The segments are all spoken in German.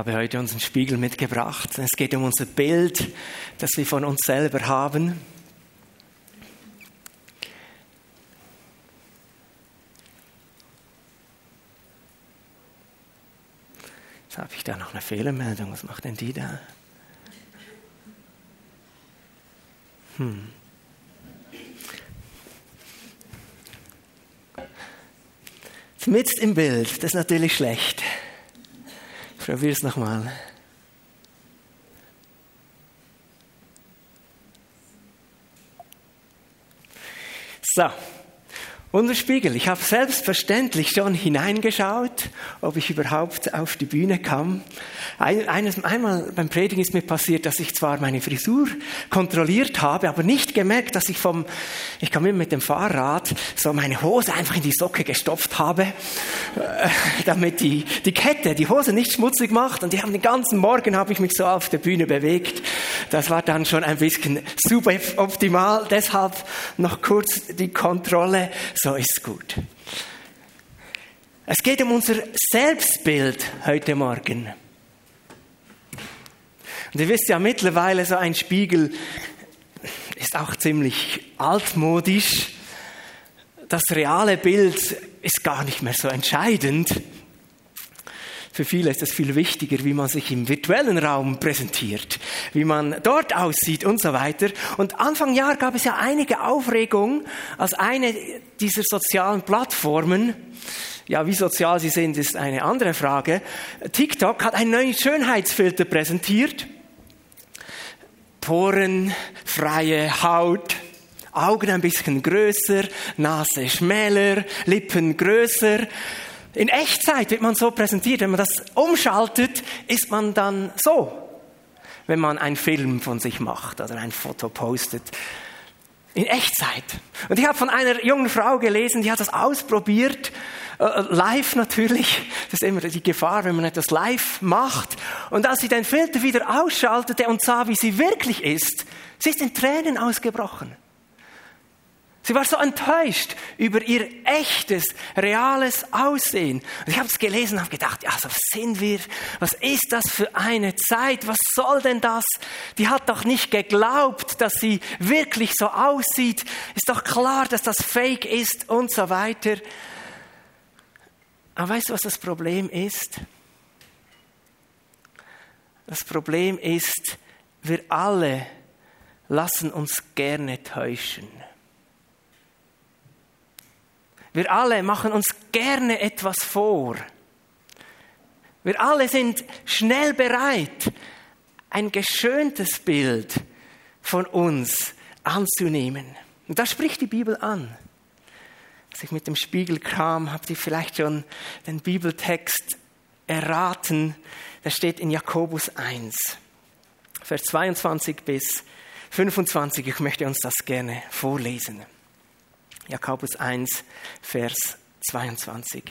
habe heute unseren Spiegel mitgebracht. Es geht um unser Bild, das wir von uns selber haben. Jetzt habe ich da noch eine Fehlermeldung. Was macht denn die da? Hm. Mitten im Bild, das ist natürlich schlecht. Es nochmal. So, unser Spiegel. Ich habe selbstverständlich schon hineingeschaut, ob ich überhaupt auf die Bühne kam. Ein, eines, einmal beim Predigen ist mir passiert, dass ich zwar meine Frisur kontrolliert habe, aber nicht gemerkt, dass ich vom, ich kam immer mit dem Fahrrad, so meine Hose einfach in die Socke gestopft habe, äh, damit die, die Kette die Hose nicht schmutzig macht. Und die haben den ganzen Morgen habe ich mich so auf der Bühne bewegt. Das war dann schon ein bisschen suboptimal. Deshalb noch kurz die Kontrolle so ist gut. Es geht um unser Selbstbild heute Morgen. Und ihr wisst ja mittlerweile, so ein Spiegel ist auch ziemlich altmodisch. Das reale Bild ist gar nicht mehr so entscheidend. Für viele ist es viel wichtiger, wie man sich im virtuellen Raum präsentiert, wie man dort aussieht und so weiter. Und Anfang Jahr gab es ja einige Aufregung, als eine dieser sozialen Plattformen, ja, wie sozial sie sind, ist eine andere Frage. TikTok hat einen neuen Schönheitsfilter präsentiert. Porenfreie Haut, Augen ein bisschen größer, Nase schmäler, Lippen größer. In Echtzeit wird man so präsentiert. Wenn man das umschaltet, ist man dann so. Wenn man einen Film von sich macht oder ein Foto postet. In Echtzeit. Und ich habe von einer jungen Frau gelesen, die hat das ausprobiert, äh, live natürlich. Das ist immer die Gefahr, wenn man etwas live macht. Und als sie den Filter wieder ausschaltete und sah, wie sie wirklich ist, sie ist in Tränen ausgebrochen. Sie war so enttäuscht über ihr echtes, reales Aussehen. Und ich habe es gelesen und habe gedacht, ja, so sind wir. Was ist das für eine Zeit? Was soll denn das? Die hat doch nicht geglaubt, dass sie wirklich so aussieht. Ist doch klar, dass das Fake ist und so weiter. Aber weißt du, was das Problem ist? Das Problem ist, wir alle lassen uns gerne täuschen. Wir alle machen uns gerne etwas vor. Wir alle sind schnell bereit, ein geschöntes Bild von uns anzunehmen. Und das spricht die Bibel an. Als ich mit dem Spiegel kam, habt ihr vielleicht schon den Bibeltext erraten. Der steht in Jakobus 1, Vers 22 bis 25. Ich möchte uns das gerne vorlesen. Jakobus 1, Vers 22.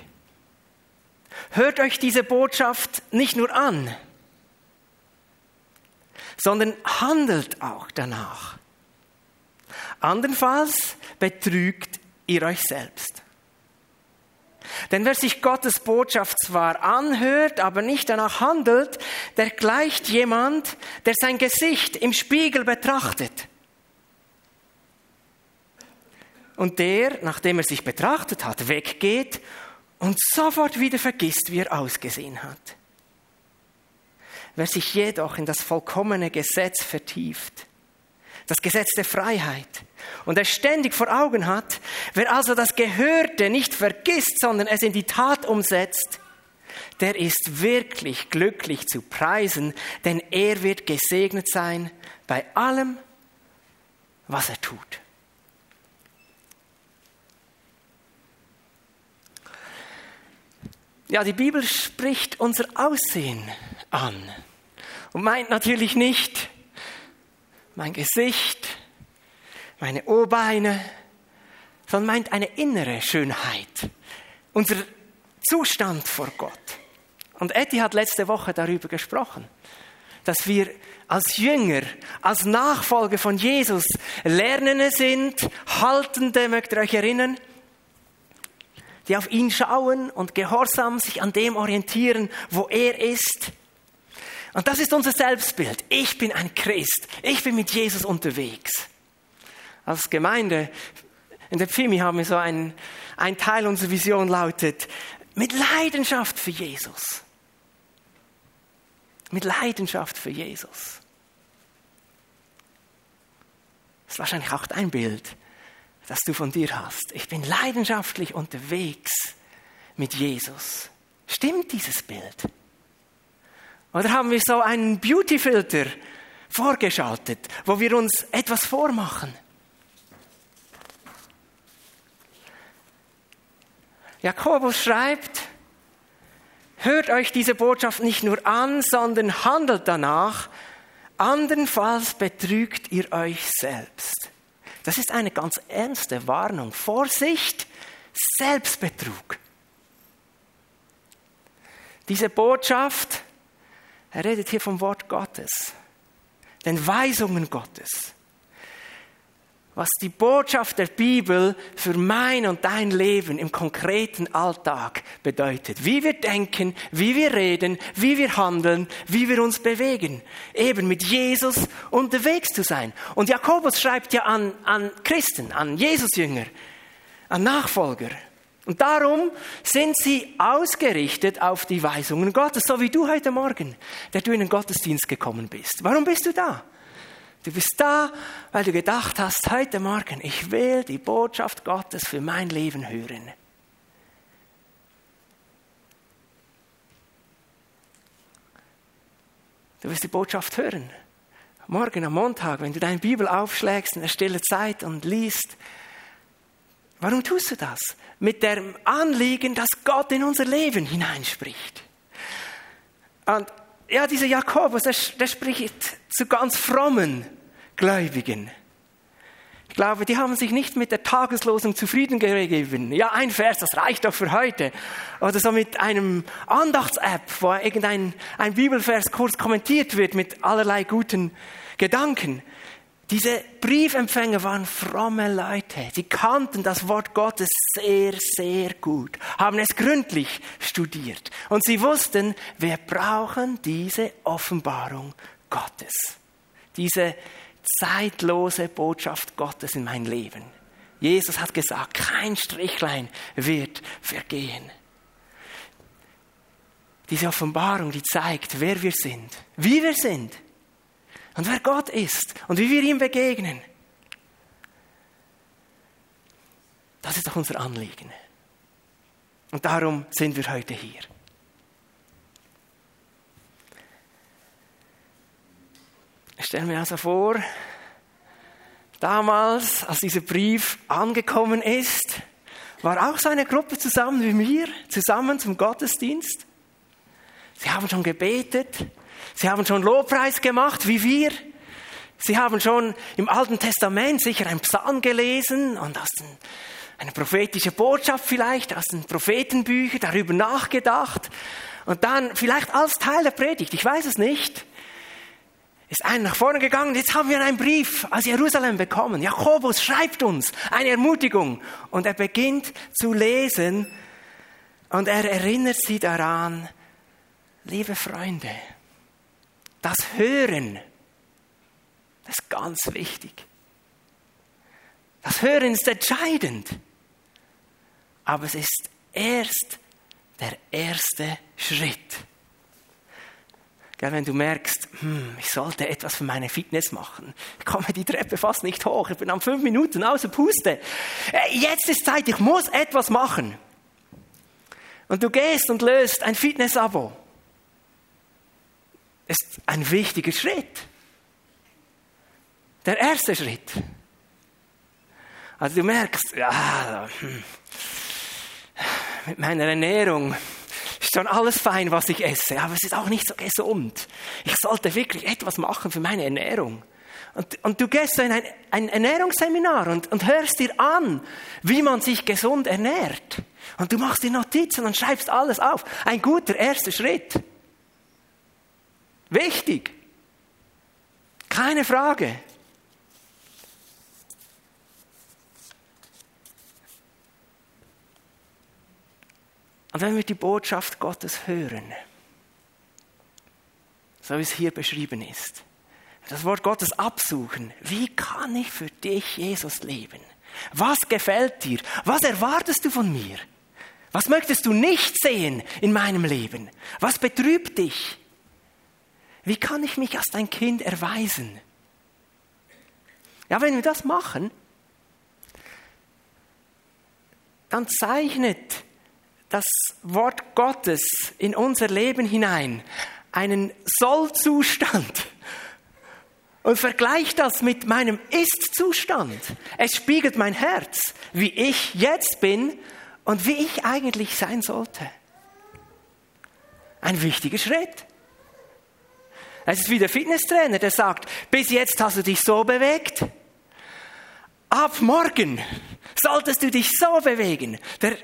Hört euch diese Botschaft nicht nur an, sondern handelt auch danach. Andernfalls betrügt ihr euch selbst. Denn wer sich Gottes Botschaft zwar anhört, aber nicht danach handelt, der gleicht jemand, der sein Gesicht im Spiegel betrachtet und der, nachdem er sich betrachtet hat, weggeht und sofort wieder vergisst, wie er ausgesehen hat. Wer sich jedoch in das vollkommene Gesetz vertieft, das Gesetz der Freiheit, und er ständig vor Augen hat, wer also das Gehörte nicht vergisst, sondern es in die Tat umsetzt, der ist wirklich glücklich zu preisen, denn er wird gesegnet sein bei allem, was er tut. Ja, die Bibel spricht unser Aussehen an und meint natürlich nicht mein Gesicht, meine Ohrbeine, sondern meint eine innere Schönheit, unser Zustand vor Gott. Und Etty hat letzte Woche darüber gesprochen, dass wir als Jünger, als Nachfolger von Jesus Lernende sind, Haltende, mögt ihr euch erinnern, die auf ihn schauen und gehorsam sich an dem orientieren, wo er ist. Und das ist unser Selbstbild. Ich bin ein Christ. Ich bin mit Jesus unterwegs. Als Gemeinde in der Pfimi haben wir so ein, ein Teil unserer Vision lautet, mit Leidenschaft für Jesus. Mit Leidenschaft für Jesus. Das ist wahrscheinlich auch dein Bild, das du von dir hast. Ich bin leidenschaftlich unterwegs mit Jesus. Stimmt dieses Bild? Oder haben wir so einen Beautyfilter vorgeschaltet, wo wir uns etwas vormachen? Jakobus schreibt, hört euch diese Botschaft nicht nur an, sondern handelt danach, andernfalls betrügt ihr euch selbst. Das ist eine ganz ernste Warnung. Vorsicht, Selbstbetrug. Diese Botschaft, er redet hier vom Wort Gottes, den Weisungen Gottes was die Botschaft der Bibel für mein und dein Leben im konkreten Alltag bedeutet. Wie wir denken, wie wir reden, wie wir handeln, wie wir uns bewegen. Eben mit Jesus unterwegs zu sein. Und Jakobus schreibt ja an, an Christen, an Jesusjünger, an Nachfolger. Und darum sind sie ausgerichtet auf die Weisungen Gottes, so wie du heute Morgen, der du in den Gottesdienst gekommen bist. Warum bist du da? Du bist da, weil du gedacht hast, heute Morgen, ich will die Botschaft Gottes für mein Leben hören. Du wirst die Botschaft hören. Morgen am Montag, wenn du deine Bibel aufschlägst in der stille Zeit und liest, warum tust du das? Mit dem Anliegen, dass Gott in unser Leben hineinspricht. Und ja, dieser Jakobus, der, der spricht zu ganz frommen Gläubigen. Ich glaube, die haben sich nicht mit der Tageslosung zufrieden gegeben. Ja, ein Vers, das reicht doch für heute. Oder so mit einem Andachts-App, wo irgendein ein Bibelvers kurz kommentiert wird mit allerlei guten Gedanken. Diese Briefempfänger waren fromme Leute. Sie kannten das Wort Gottes sehr, sehr gut, haben es gründlich studiert. Und sie wussten, wir brauchen diese Offenbarung Gottes. Diese zeitlose Botschaft Gottes in mein Leben. Jesus hat gesagt, kein Strichlein wird vergehen. Diese Offenbarung, die zeigt, wer wir sind, wie wir sind und wer Gott ist und wie wir ihm begegnen. Das ist doch unser Anliegen. Und darum sind wir heute hier. Ich stelle mir also vor, damals, als dieser Brief angekommen ist, war auch so eine Gruppe zusammen wie mir, zusammen zum Gottesdienst. Sie haben schon gebetet, sie haben schon Lobpreis gemacht, wie wir. Sie haben schon im Alten Testament sicher ein Psalm gelesen und aus den, eine prophetische Botschaft vielleicht, aus den Prophetenbüchern darüber nachgedacht und dann vielleicht als Teil der Predigt, ich weiß es nicht, ist einer nach vorne gegangen, jetzt haben wir einen Brief aus Jerusalem bekommen. Jakobus schreibt uns eine Ermutigung und er beginnt zu lesen und er erinnert sie daran, liebe Freunde, das Hören, das ist ganz wichtig. Das Hören ist entscheidend, aber es ist erst der erste Schritt wenn du merkst, hm, ich sollte etwas für meine Fitness machen. Ich komme die Treppe fast nicht hoch. Ich bin am fünf Minuten außer Puste. Äh, jetzt ist Zeit, ich muss etwas machen. Und du gehst und löst ein Fitness-Abo. Ist ein wichtiger Schritt. Der erste Schritt. Also du merkst, ja, mit meiner Ernährung, ist schon alles fein, was ich esse, aber es ist auch nicht so gesund. Ich sollte wirklich etwas machen für meine Ernährung. Und, und du gehst in ein, ein Ernährungsseminar und, und hörst dir an, wie man sich gesund ernährt. Und du machst dir Notizen und schreibst alles auf. Ein guter erster Schritt. Wichtig. Keine Frage. Und wenn wir die Botschaft Gottes hören, so wie es hier beschrieben ist. Das Wort Gottes absuchen. Wie kann ich für dich, Jesus, leben? Was gefällt dir? Was erwartest du von mir? Was möchtest du nicht sehen in meinem Leben? Was betrübt dich? Wie kann ich mich als dein Kind erweisen? Ja, wenn wir das machen, dann zeichnet das Wort Gottes in unser Leben hinein einen Sollzustand und vergleicht das mit meinem Ist-Zustand. Es spiegelt mein Herz, wie ich jetzt bin und wie ich eigentlich sein sollte. Ein wichtiger Schritt. Es ist wie der Fitnesstrainer, der sagt, bis jetzt hast du dich so bewegt, ab morgen solltest du dich so bewegen. Der,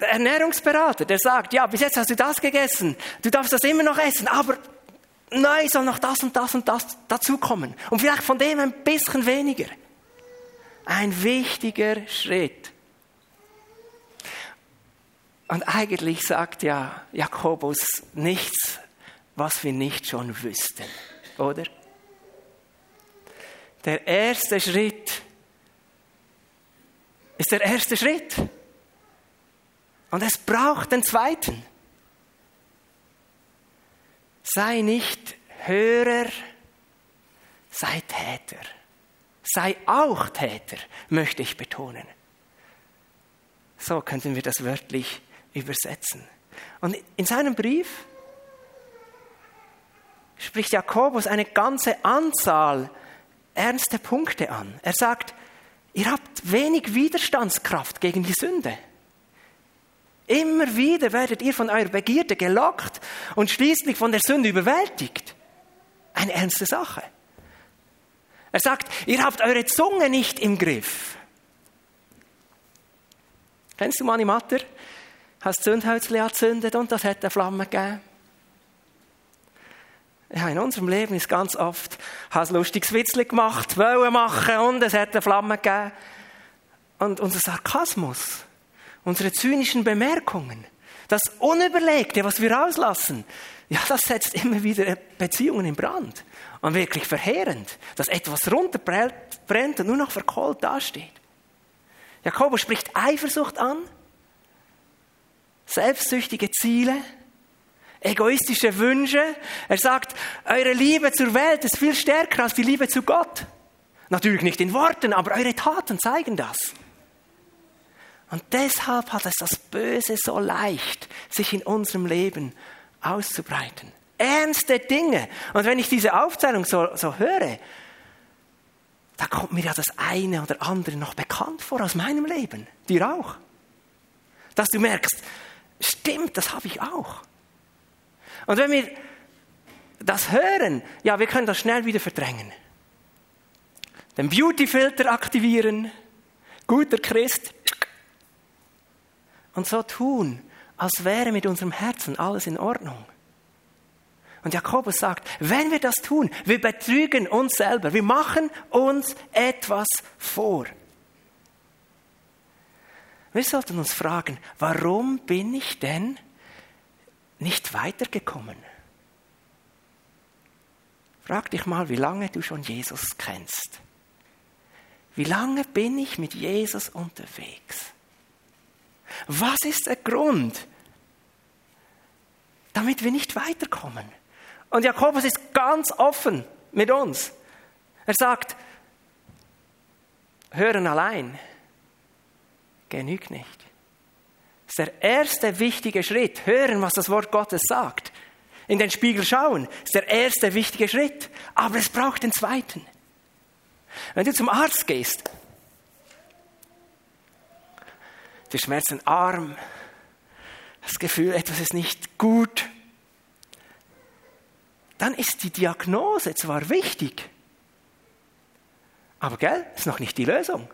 Ernährungsberater, der sagt, ja, bis jetzt hast du das gegessen, du darfst das immer noch essen, aber neu soll noch das und das und das dazukommen. Und vielleicht von dem ein bisschen weniger. Ein wichtiger Schritt. Und eigentlich sagt ja Jakobus nichts, was wir nicht schon wüssten, oder? Der erste Schritt ist der erste Schritt. Und es braucht den zweiten. Sei nicht Hörer, sei Täter. Sei auch Täter, möchte ich betonen. So könnten wir das wörtlich übersetzen. Und in seinem Brief spricht Jakobus eine ganze Anzahl ernste Punkte an. Er sagt, ihr habt wenig Widerstandskraft gegen die Sünde. Immer wieder werdet ihr von eurer Begierde gelockt und schließlich von der Sünde überwältigt. Eine ernste Sache. Er sagt, ihr habt eure Zunge nicht im Griff. Kennst du meine Mutter? Hast Zündhölzli angezündet und das hat eine Flamme gegeben. Ja, in unserem Leben ist ganz oft, hast lustiges Witzli gemacht, wollen machen und es hat eine Flamme gegeben. Und unser Sarkasmus, unsere zynischen Bemerkungen, das Unüberlegte, was wir auslassen, ja, das setzt immer wieder Beziehungen in Brand. Und wirklich verheerend, dass etwas runterbrennt und nur noch verkohlt dasteht. Jakobus spricht Eifersucht an, selbstsüchtige Ziele, egoistische Wünsche. Er sagt, eure Liebe zur Welt ist viel stärker als die Liebe zu Gott. Natürlich nicht in Worten, aber eure Taten zeigen das. Und deshalb hat es das Böse so leicht, sich in unserem Leben auszubreiten. Ernste Dinge. Und wenn ich diese Aufzählung so, so höre, da kommt mir ja das eine oder andere noch bekannt vor aus meinem Leben. Dir auch. Dass du merkst, stimmt, das habe ich auch. Und wenn wir das hören, ja, wir können das schnell wieder verdrängen. Den Beautyfilter aktivieren, guter Christ, und so tun, als wäre mit unserem Herzen alles in Ordnung. Und Jakobus sagt, wenn wir das tun, wir betrügen uns selber, wir machen uns etwas vor. Wir sollten uns fragen, warum bin ich denn nicht weitergekommen? Frag dich mal, wie lange du schon Jesus kennst. Wie lange bin ich mit Jesus unterwegs? Was ist der Grund, damit wir nicht weiterkommen? Und Jakobus ist ganz offen mit uns. Er sagt, hören allein genügt nicht. Ist der erste wichtige Schritt. Hören, was das Wort Gottes sagt. In den Spiegel schauen ist der erste wichtige Schritt. Aber es braucht den zweiten. Wenn du zum Arzt gehst die Schmerzen arm, das Gefühl, etwas ist nicht gut, dann ist die Diagnose zwar wichtig, aber gell, ist noch nicht die Lösung.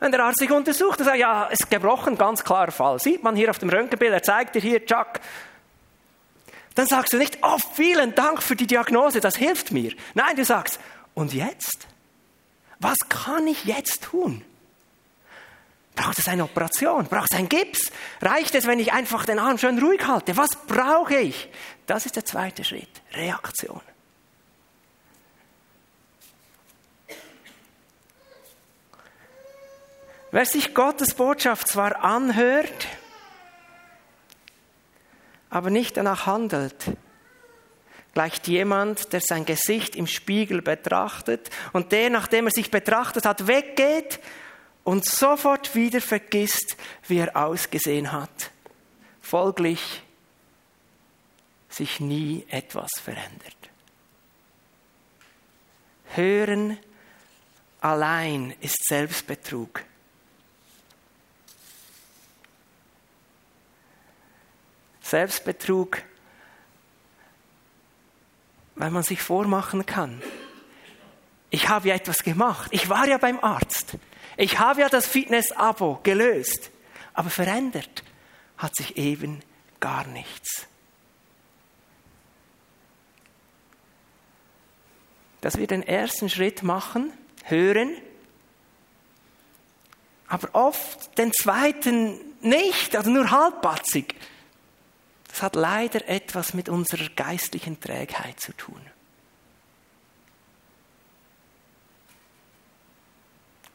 Wenn der Arzt sich untersucht und sagt, ja, es ist gebrochen, ganz klarer Fall. Sieht man hier auf dem Röntgenbild, er zeigt dir hier, Chuck. Dann sagst du nicht, oh, vielen Dank für die Diagnose, das hilft mir. Nein, du sagst, und jetzt? Was kann ich jetzt tun? Braucht es eine Operation? Braucht es einen Gips? Reicht es, wenn ich einfach den Arm schön ruhig halte? Was brauche ich? Das ist der zweite Schritt. Reaktion. Wer sich Gottes Botschaft zwar anhört, aber nicht danach handelt, gleicht jemand, der sein Gesicht im Spiegel betrachtet und der, nachdem er sich betrachtet hat, weggeht und sofort wieder vergisst, wie er ausgesehen hat. Folglich sich nie etwas verändert. Hören allein ist Selbstbetrug. Selbstbetrug, weil man sich vormachen kann. Ich habe ja etwas gemacht. Ich war ja beim Arzt. Ich habe ja das Fitness-Abo gelöst. Aber verändert hat sich eben gar nichts. Dass wir den ersten Schritt machen, hören, aber oft den zweiten nicht, also nur halbpatzig. Das hat leider etwas mit unserer geistlichen Trägheit zu tun.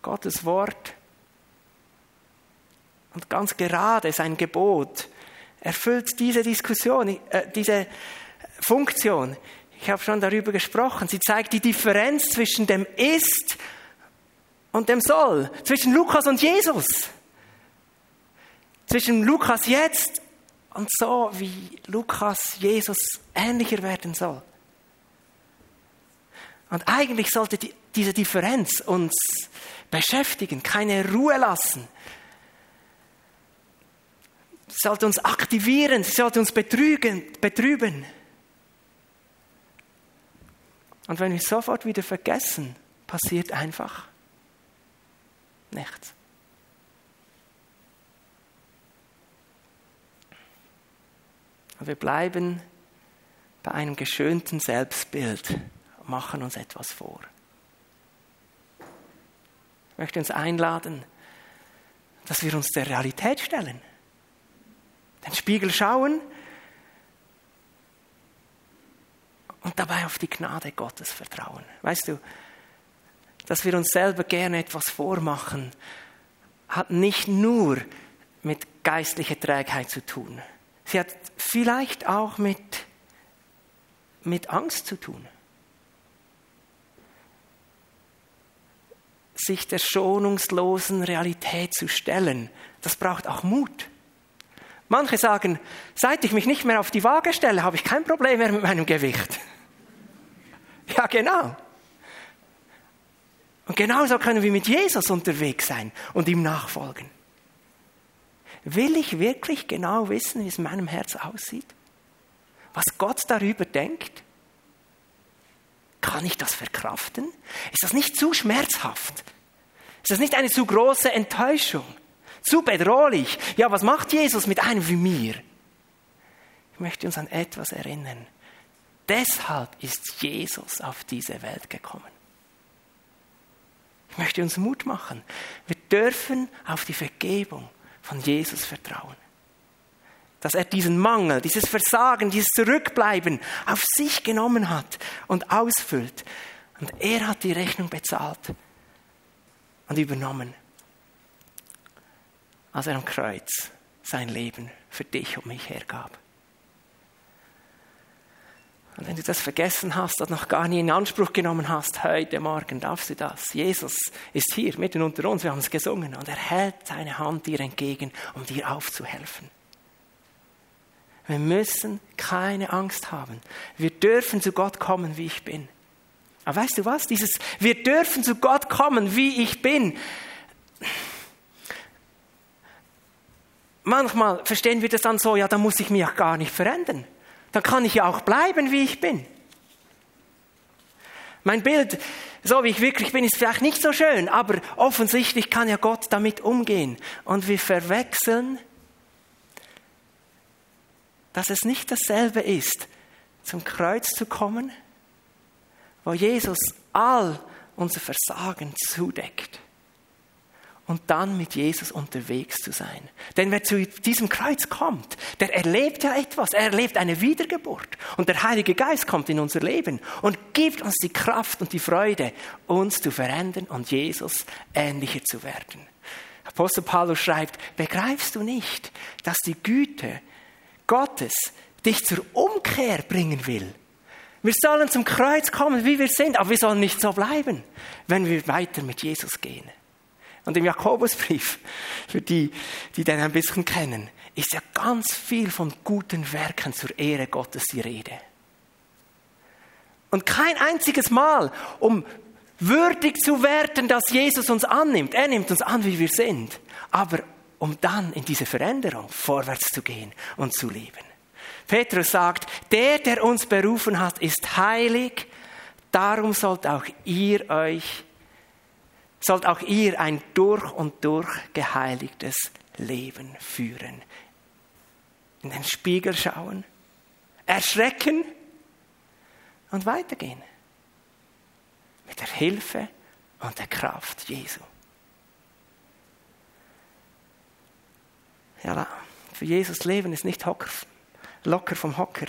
Gottes Wort und ganz gerade sein Gebot erfüllt diese Diskussion, äh, diese Funktion. Ich habe schon darüber gesprochen. Sie zeigt die Differenz zwischen dem Ist und dem Soll, zwischen Lukas und Jesus, zwischen Lukas jetzt und so, wie Lukas Jesus ähnlicher werden soll. Und eigentlich sollte die, diese Differenz uns beschäftigen, keine Ruhe lassen. Sie sollte uns aktivieren, sie sollte uns betrügen, betrüben. Und wenn wir sofort wieder vergessen, passiert einfach nichts. Und wir bleiben bei einem geschönten Selbstbild machen uns etwas vor. Ich möchte uns einladen, dass wir uns der Realität stellen. Den Spiegel schauen und dabei auf die Gnade Gottes vertrauen. Weißt du, dass wir uns selber gerne etwas vormachen, hat nicht nur mit geistlicher Trägheit zu tun. Sie hat vielleicht auch mit, mit Angst zu tun. Sich der schonungslosen Realität zu stellen, das braucht auch Mut. Manche sagen, seit ich mich nicht mehr auf die Waage stelle, habe ich kein Problem mehr mit meinem Gewicht. Ja, genau. Und genauso können wir mit Jesus unterwegs sein und ihm nachfolgen. Will ich wirklich genau wissen, wie es in meinem Herz aussieht? Was Gott darüber denkt? Kann ich das verkraften? Ist das nicht zu schmerzhaft? Ist das nicht eine zu große Enttäuschung? Zu bedrohlich? Ja, was macht Jesus mit einem wie mir? Ich möchte uns an etwas erinnern. Deshalb ist Jesus auf diese Welt gekommen. Ich möchte uns Mut machen. Wir dürfen auf die Vergebung von Jesus vertrauen. Dass er diesen Mangel, dieses Versagen, dieses Zurückbleiben auf sich genommen hat und ausfüllt. Und er hat die Rechnung bezahlt und übernommen, als er am Kreuz sein Leben für dich und mich hergab. Und wenn du das vergessen hast und noch gar nie in Anspruch genommen hast, heute Morgen darfst du das. Jesus ist hier mitten unter uns, wir haben es gesungen und er hält seine Hand dir entgegen, um dir aufzuhelfen. Wir müssen keine Angst haben. Wir dürfen zu Gott kommen, wie ich bin. Aber weißt du was? Dieses, wir dürfen zu Gott kommen, wie ich bin. Manchmal verstehen wir das dann so, ja, da muss ich mich auch gar nicht verändern dann kann ich ja auch bleiben, wie ich bin. Mein Bild, so wie ich wirklich bin, ist vielleicht nicht so schön, aber offensichtlich kann ja Gott damit umgehen. Und wir verwechseln, dass es nicht dasselbe ist, zum Kreuz zu kommen, wo Jesus all unser Versagen zudeckt und dann mit Jesus unterwegs zu sein. Denn wer zu diesem Kreuz kommt, der erlebt ja etwas, er erlebt eine Wiedergeburt. Und der Heilige Geist kommt in unser Leben und gibt uns die Kraft und die Freude, uns zu verändern und Jesus ähnlicher zu werden. Apostel Paulus schreibt, begreifst du nicht, dass die Güte Gottes dich zur Umkehr bringen will? Wir sollen zum Kreuz kommen, wie wir sind, aber wir sollen nicht so bleiben, wenn wir weiter mit Jesus gehen. Und im Jakobusbrief, für die, die den ein bisschen kennen, ist ja ganz viel von guten Werken zur Ehre Gottes die Rede. Und kein einziges Mal, um würdig zu werden, dass Jesus uns annimmt. Er nimmt uns an, wie wir sind. Aber um dann in diese Veränderung vorwärts zu gehen und zu leben. Petrus sagt, der, der uns berufen hat, ist heilig, darum sollt auch ihr euch sollt auch ihr ein durch und durch geheiligtes Leben führen. In den Spiegel schauen, erschrecken und weitergehen. Mit der Hilfe und der Kraft Jesu. Ja, für Jesus Leben ist nicht hocker, locker vom Hocker.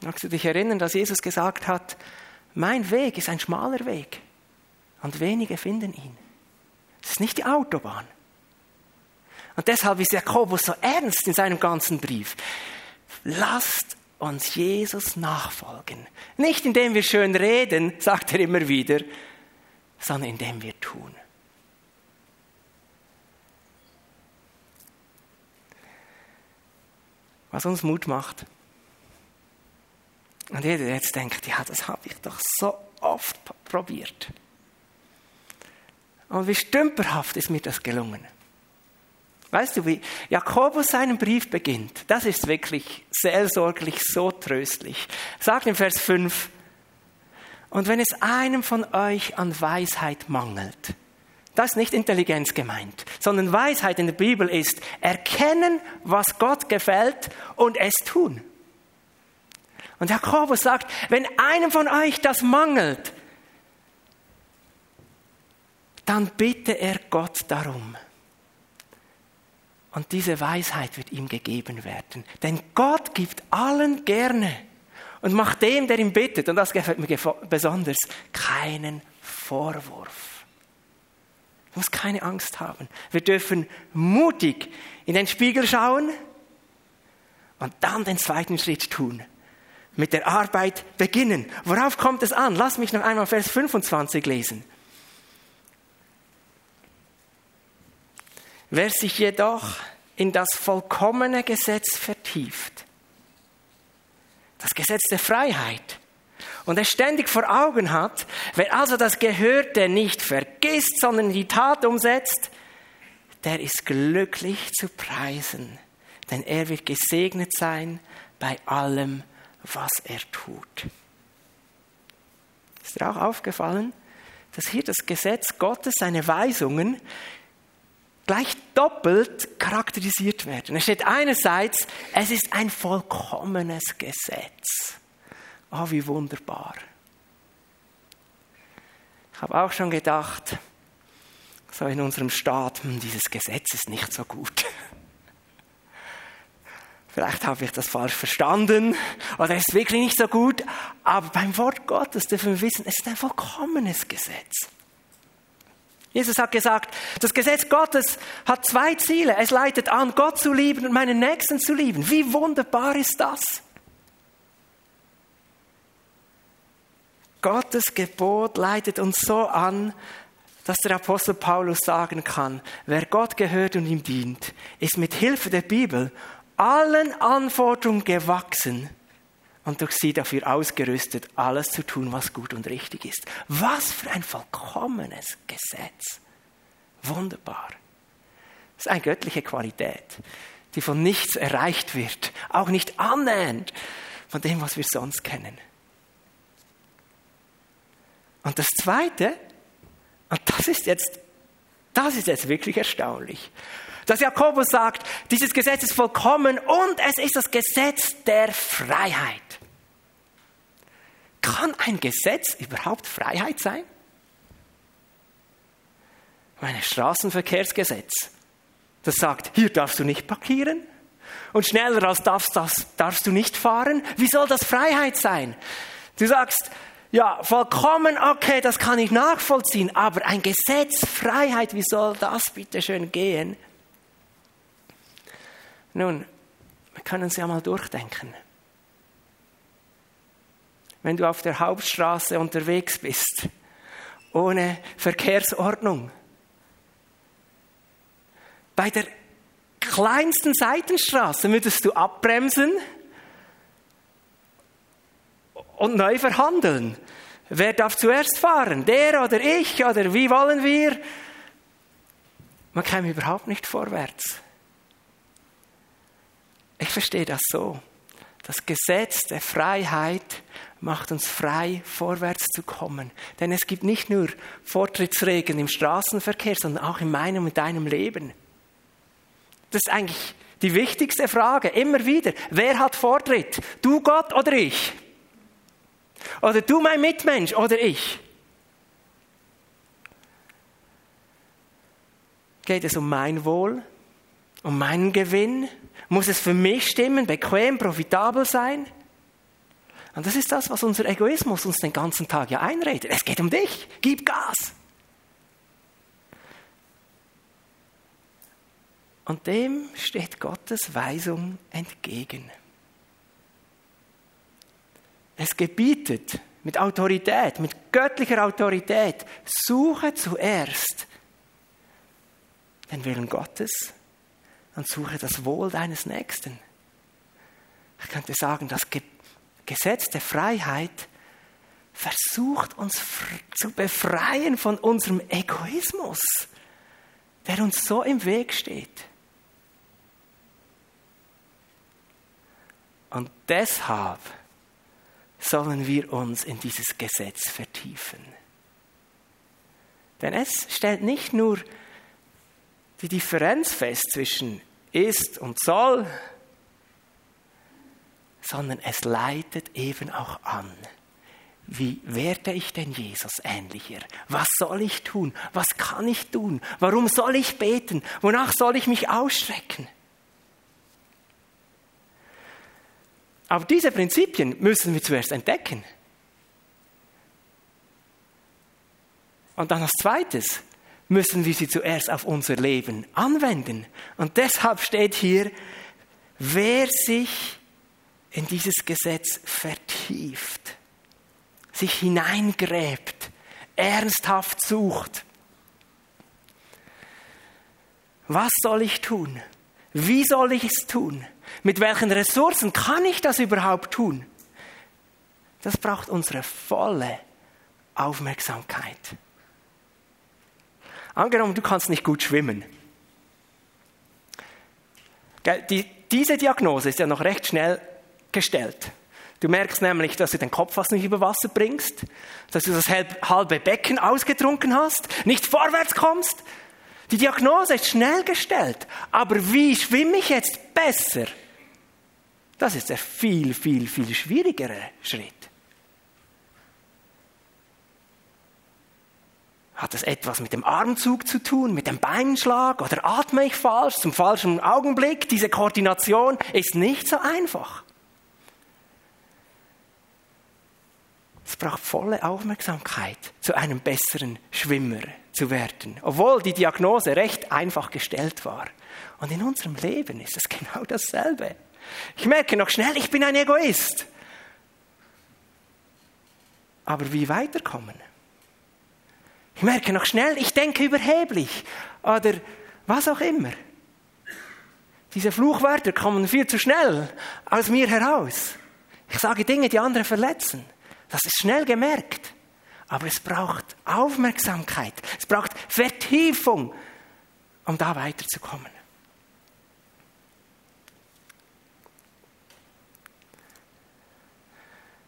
Magst du dich erinnern, dass Jesus gesagt hat, mein Weg ist ein schmaler Weg und wenige finden ihn. Es ist nicht die Autobahn. Und deshalb ist Jakobus so ernst in seinem ganzen Brief. Lasst uns Jesus nachfolgen. Nicht indem wir schön reden, sagt er immer wieder, sondern indem wir tun. Was uns Mut macht, und jeder jetzt denkt, ja, das habe ich doch so oft probiert. Und wie stümperhaft ist mir das gelungen. Weißt du, wie Jakobus seinen Brief beginnt? Das ist wirklich seelsorglich, so tröstlich. Sagt im Vers 5, und wenn es einem von euch an Weisheit mangelt, das ist nicht Intelligenz gemeint, sondern Weisheit in der Bibel ist erkennen, was Gott gefällt und es tun. Und Jakobus sagt, wenn einem von euch das mangelt, dann bitte er Gott darum. Und diese Weisheit wird ihm gegeben werden. Denn Gott gibt allen gerne und macht dem, der ihn bittet, und das gefällt mir besonders, keinen Vorwurf. Du musst keine Angst haben. Wir dürfen mutig in den Spiegel schauen und dann den zweiten Schritt tun mit der Arbeit beginnen. Worauf kommt es an? Lass mich noch einmal Vers 25 lesen. Wer sich jedoch in das vollkommene Gesetz vertieft, das Gesetz der Freiheit, und es ständig vor Augen hat, wer also das Gehörte nicht vergisst, sondern die Tat umsetzt, der ist glücklich zu preisen, denn er wird gesegnet sein bei allem, was er tut. Ist dir auch aufgefallen, dass hier das Gesetz Gottes, seine Weisungen, gleich doppelt charakterisiert werden. Es steht einerseits, es ist ein vollkommenes Gesetz. Oh, wie wunderbar. Ich habe auch schon gedacht, so in unserem Staat, hm, dieses Gesetz ist nicht so gut. Vielleicht habe ich das falsch verstanden oder ist wirklich nicht so gut. Aber beim Wort Gottes dürfen wir wissen, es ist ein vollkommenes Gesetz. Jesus hat gesagt, das Gesetz Gottes hat zwei Ziele. Es leitet an, Gott zu lieben und meinen Nächsten zu lieben. Wie wunderbar ist das? Gottes Gebot leitet uns so an, dass der Apostel Paulus sagen kann, wer Gott gehört und ihm dient, ist mit Hilfe der Bibel allen Anforderungen gewachsen und durch sie dafür ausgerüstet, alles zu tun, was gut und richtig ist. Was für ein vollkommenes Gesetz. Wunderbar. Das ist eine göttliche Qualität, die von nichts erreicht wird, auch nicht annähernd von dem, was wir sonst kennen. Und das Zweite, und das ist jetzt, das ist jetzt wirklich erstaunlich. Dass Jakobus sagt, dieses Gesetz ist vollkommen und es ist das Gesetz der Freiheit. Kann ein Gesetz überhaupt Freiheit sein? Mein Straßenverkehrsgesetz. Das sagt, hier darfst du nicht parkieren und schneller als darfst, das darfst du nicht fahren. Wie soll das Freiheit sein? Du sagst, ja, vollkommen okay, das kann ich nachvollziehen, aber ein Gesetz, Freiheit, wie soll das bitte schön gehen? Nun, wir können es ja mal durchdenken. Wenn du auf der Hauptstraße unterwegs bist, ohne Verkehrsordnung, bei der kleinsten Seitenstraße würdest du abbremsen und neu verhandeln. Wer darf zuerst fahren? Der oder ich? Oder wie wollen wir? Man käme überhaupt nicht vorwärts. Ich verstehe das so. Das Gesetz der Freiheit macht uns frei, vorwärts zu kommen. Denn es gibt nicht nur Vortrittsregeln im Straßenverkehr, sondern auch in meinem und deinem Leben. Das ist eigentlich die wichtigste Frage, immer wieder. Wer hat Vortritt? Du Gott oder ich? Oder du mein Mitmensch oder ich? Geht es um mein Wohl? Um meinen Gewinn? Muss es für mich stimmen, bequem, profitabel sein? Und das ist das, was unser Egoismus uns den ganzen Tag ja einredet. Es geht um dich. Gib Gas. Und dem steht Gottes Weisung entgegen. Es gebietet mit Autorität, mit göttlicher Autorität, suche zuerst den Willen Gottes und suche das Wohl deines Nächsten. Ich könnte sagen, das Gesetz der Freiheit versucht uns zu befreien von unserem Egoismus, der uns so im Weg steht. Und deshalb sollen wir uns in dieses Gesetz vertiefen. Denn es stellt nicht nur die Differenz fest zwischen ist und soll, sondern es leitet eben auch an. Wie werde ich denn Jesus ähnlicher? Was soll ich tun? Was kann ich tun? Warum soll ich beten? Wonach soll ich mich ausstrecken? Aber diese Prinzipien müssen wir zuerst entdecken. Und dann als zweites müssen wir sie zuerst auf unser Leben anwenden. Und deshalb steht hier, wer sich in dieses Gesetz vertieft, sich hineingräbt, ernsthaft sucht. Was soll ich tun? Wie soll ich es tun? Mit welchen Ressourcen kann ich das überhaupt tun? Das braucht unsere volle Aufmerksamkeit. Angenommen, du kannst nicht gut schwimmen. Die, diese Diagnose ist ja noch recht schnell gestellt. Du merkst nämlich, dass du den Kopf fast nicht über Wasser bringst, dass du das halbe Becken ausgetrunken hast, nicht vorwärts kommst, die Diagnose ist schnell gestellt, aber wie schwimme ich jetzt besser? Das ist der viel, viel, viel schwierigere Schritt. Hat es etwas mit dem Armzug zu tun, mit dem Beinschlag oder atme ich falsch, zum falschen Augenblick? Diese Koordination ist nicht so einfach. Es braucht volle Aufmerksamkeit, zu einem besseren Schwimmer zu werden, obwohl die Diagnose recht einfach gestellt war. Und in unserem Leben ist es genau dasselbe. Ich merke noch schnell, ich bin ein Egoist. Aber wie weiterkommen? Ich merke noch schnell, ich denke überheblich oder was auch immer. Diese Fluchwörter kommen viel zu schnell aus mir heraus. Ich sage Dinge, die andere verletzen. Das ist schnell gemerkt. Aber es braucht Aufmerksamkeit. Es braucht Vertiefung, um da weiterzukommen.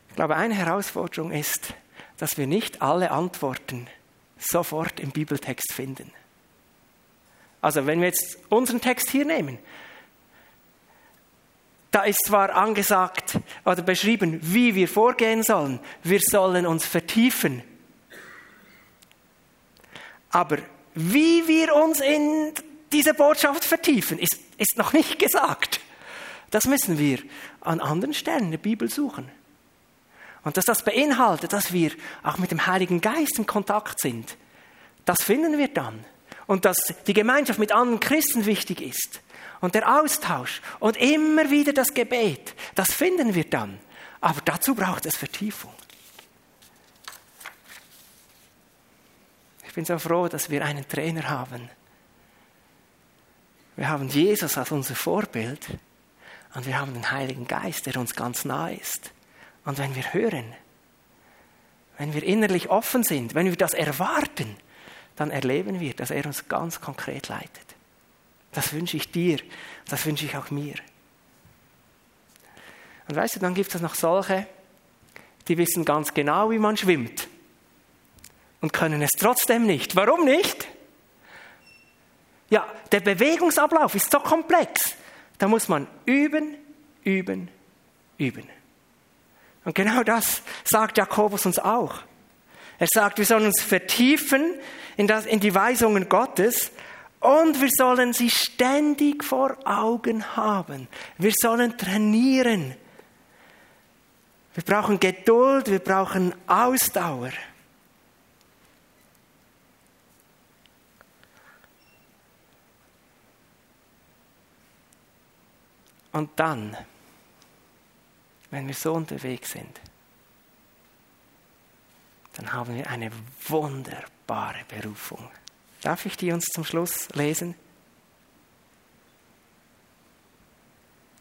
Ich glaube, eine Herausforderung ist, dass wir nicht alle Antworten sofort im Bibeltext finden. Also wenn wir jetzt unseren Text hier nehmen, da ist zwar angesagt oder beschrieben, wie wir vorgehen sollen. Wir sollen uns vertiefen. Aber wie wir uns in diese Botschaft vertiefen, ist, ist noch nicht gesagt. Das müssen wir an anderen Stellen der Bibel suchen. Und dass das beinhaltet, dass wir auch mit dem Heiligen Geist in Kontakt sind, das finden wir dann. Und dass die Gemeinschaft mit anderen Christen wichtig ist. Und der Austausch und immer wieder das Gebet, das finden wir dann. Aber dazu braucht es Vertiefung. Ich bin so froh, dass wir einen Trainer haben. Wir haben Jesus als unser Vorbild und wir haben den Heiligen Geist, der uns ganz nah ist. Und wenn wir hören, wenn wir innerlich offen sind, wenn wir das erwarten, dann erleben wir, dass er uns ganz konkret leitet. Das wünsche ich dir, das wünsche ich auch mir. Und weißt du, dann gibt es noch solche, die wissen ganz genau, wie man schwimmt und können es trotzdem nicht. Warum nicht? Ja, der Bewegungsablauf ist so komplex. Da muss man üben, üben, üben. Und genau das sagt Jakobus uns auch. Er sagt, wir sollen uns vertiefen in, das, in die Weisungen Gottes und wir sollen sie ständig vor Augen haben. Wir sollen trainieren. Wir brauchen Geduld, wir brauchen Ausdauer. Und dann, wenn wir so unterwegs sind, dann haben wir eine wunderbare Berufung. Darf ich die uns zum Schluss lesen?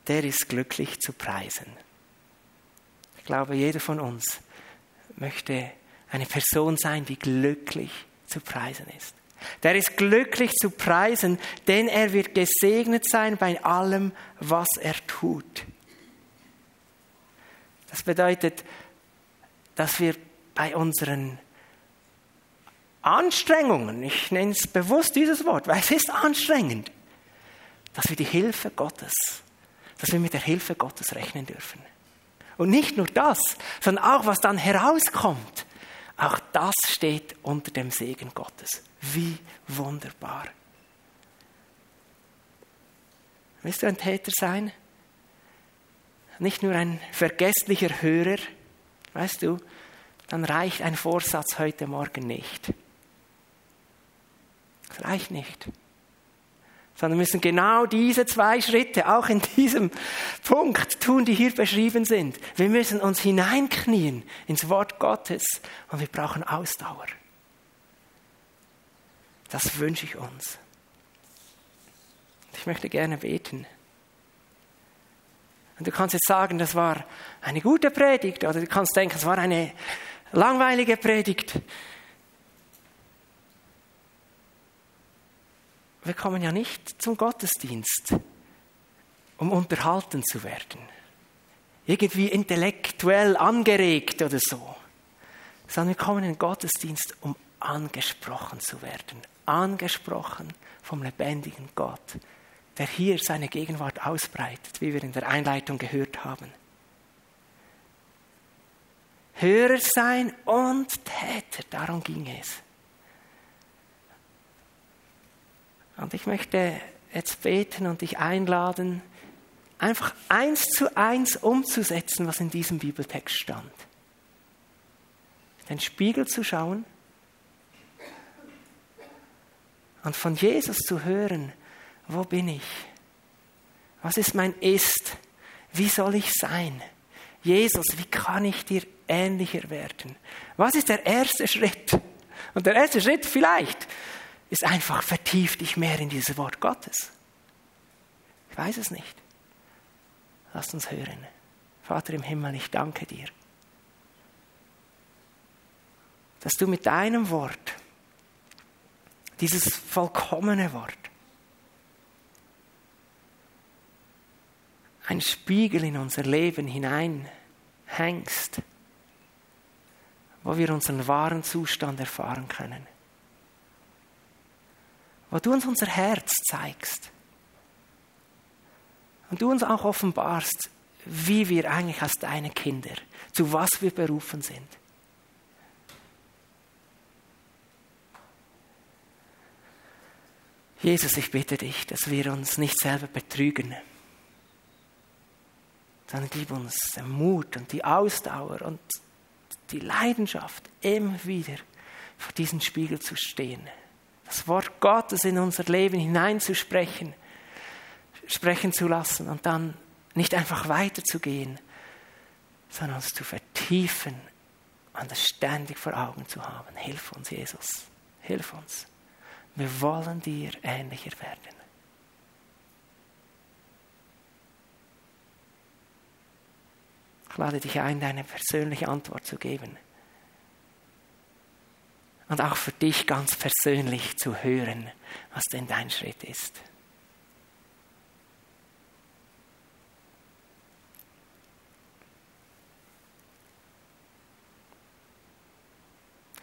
Der ist glücklich zu preisen. Ich glaube, jeder von uns möchte eine Person sein, die glücklich zu preisen ist. Der ist glücklich zu preisen, denn er wird gesegnet sein bei allem, was er tut. Das bedeutet, dass wir bei unseren Anstrengungen, ich nenne es bewusst dieses Wort, weil es ist anstrengend, dass wir die Hilfe Gottes, dass wir mit der Hilfe Gottes rechnen dürfen. Und nicht nur das, sondern auch was dann herauskommt, auch das steht unter dem Segen Gottes. Wie wunderbar. Willst du ein Täter sein? Nicht nur ein vergesslicher Hörer, weißt du, dann reicht ein Vorsatz heute Morgen nicht. Es reicht nicht. Sondern wir müssen genau diese zwei Schritte auch in diesem Punkt tun, die hier beschrieben sind. Wir müssen uns hineinknien ins Wort Gottes und wir brauchen Ausdauer. Das wünsche ich uns. Ich möchte gerne beten. Und du kannst jetzt sagen, das war eine gute Predigt, oder du kannst denken, es war eine langweilige Predigt. Wir kommen ja nicht zum Gottesdienst, um unterhalten zu werden, irgendwie intellektuell angeregt oder so, sondern wir kommen in den Gottesdienst, um angesprochen zu werden, angesprochen vom lebendigen Gott, der hier seine Gegenwart ausbreitet, wie wir in der Einleitung gehört haben. Hörer sein und Täter, darum ging es. Und ich möchte jetzt beten und dich einladen, einfach eins zu eins umzusetzen, was in diesem Bibeltext stand. Den Spiegel zu schauen und von Jesus zu hören, wo bin ich? Was ist mein Ist? Wie soll ich sein? Jesus, wie kann ich dir ähnlicher werden? Was ist der erste Schritt? Und der erste Schritt vielleicht ist einfach, vertief dich mehr in dieses Wort Gottes. Ich weiß es nicht. Lasst uns hören. Vater im Himmel, ich danke dir, dass du mit deinem Wort, dieses vollkommene Wort, ein Spiegel in unser Leben hineinhängst, wo wir unseren wahren Zustand erfahren können. Wo du uns unser Herz zeigst. Und du uns auch offenbarst, wie wir eigentlich als deine Kinder, zu was wir berufen sind. Jesus, ich bitte dich, dass wir uns nicht selber betrügen, sondern gib uns den Mut und die Ausdauer und die Leidenschaft, immer wieder vor diesem Spiegel zu stehen, das Wort Gottes in unser Leben hineinzusprechen, sprechen zu lassen und dann nicht einfach weiterzugehen, sondern uns zu vertiefen und das ständig vor Augen zu haben. Hilf uns, Jesus. Hilf uns. Wir wollen dir ähnlicher werden. Ich lade dich ein, deine persönliche Antwort zu geben. Und auch für dich ganz persönlich zu hören, was denn dein Schritt ist.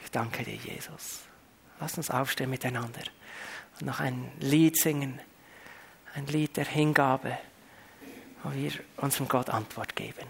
Ich danke dir, Jesus. Lass uns aufstehen miteinander und noch ein Lied singen, ein Lied der Hingabe, wo wir unserem Gott Antwort geben.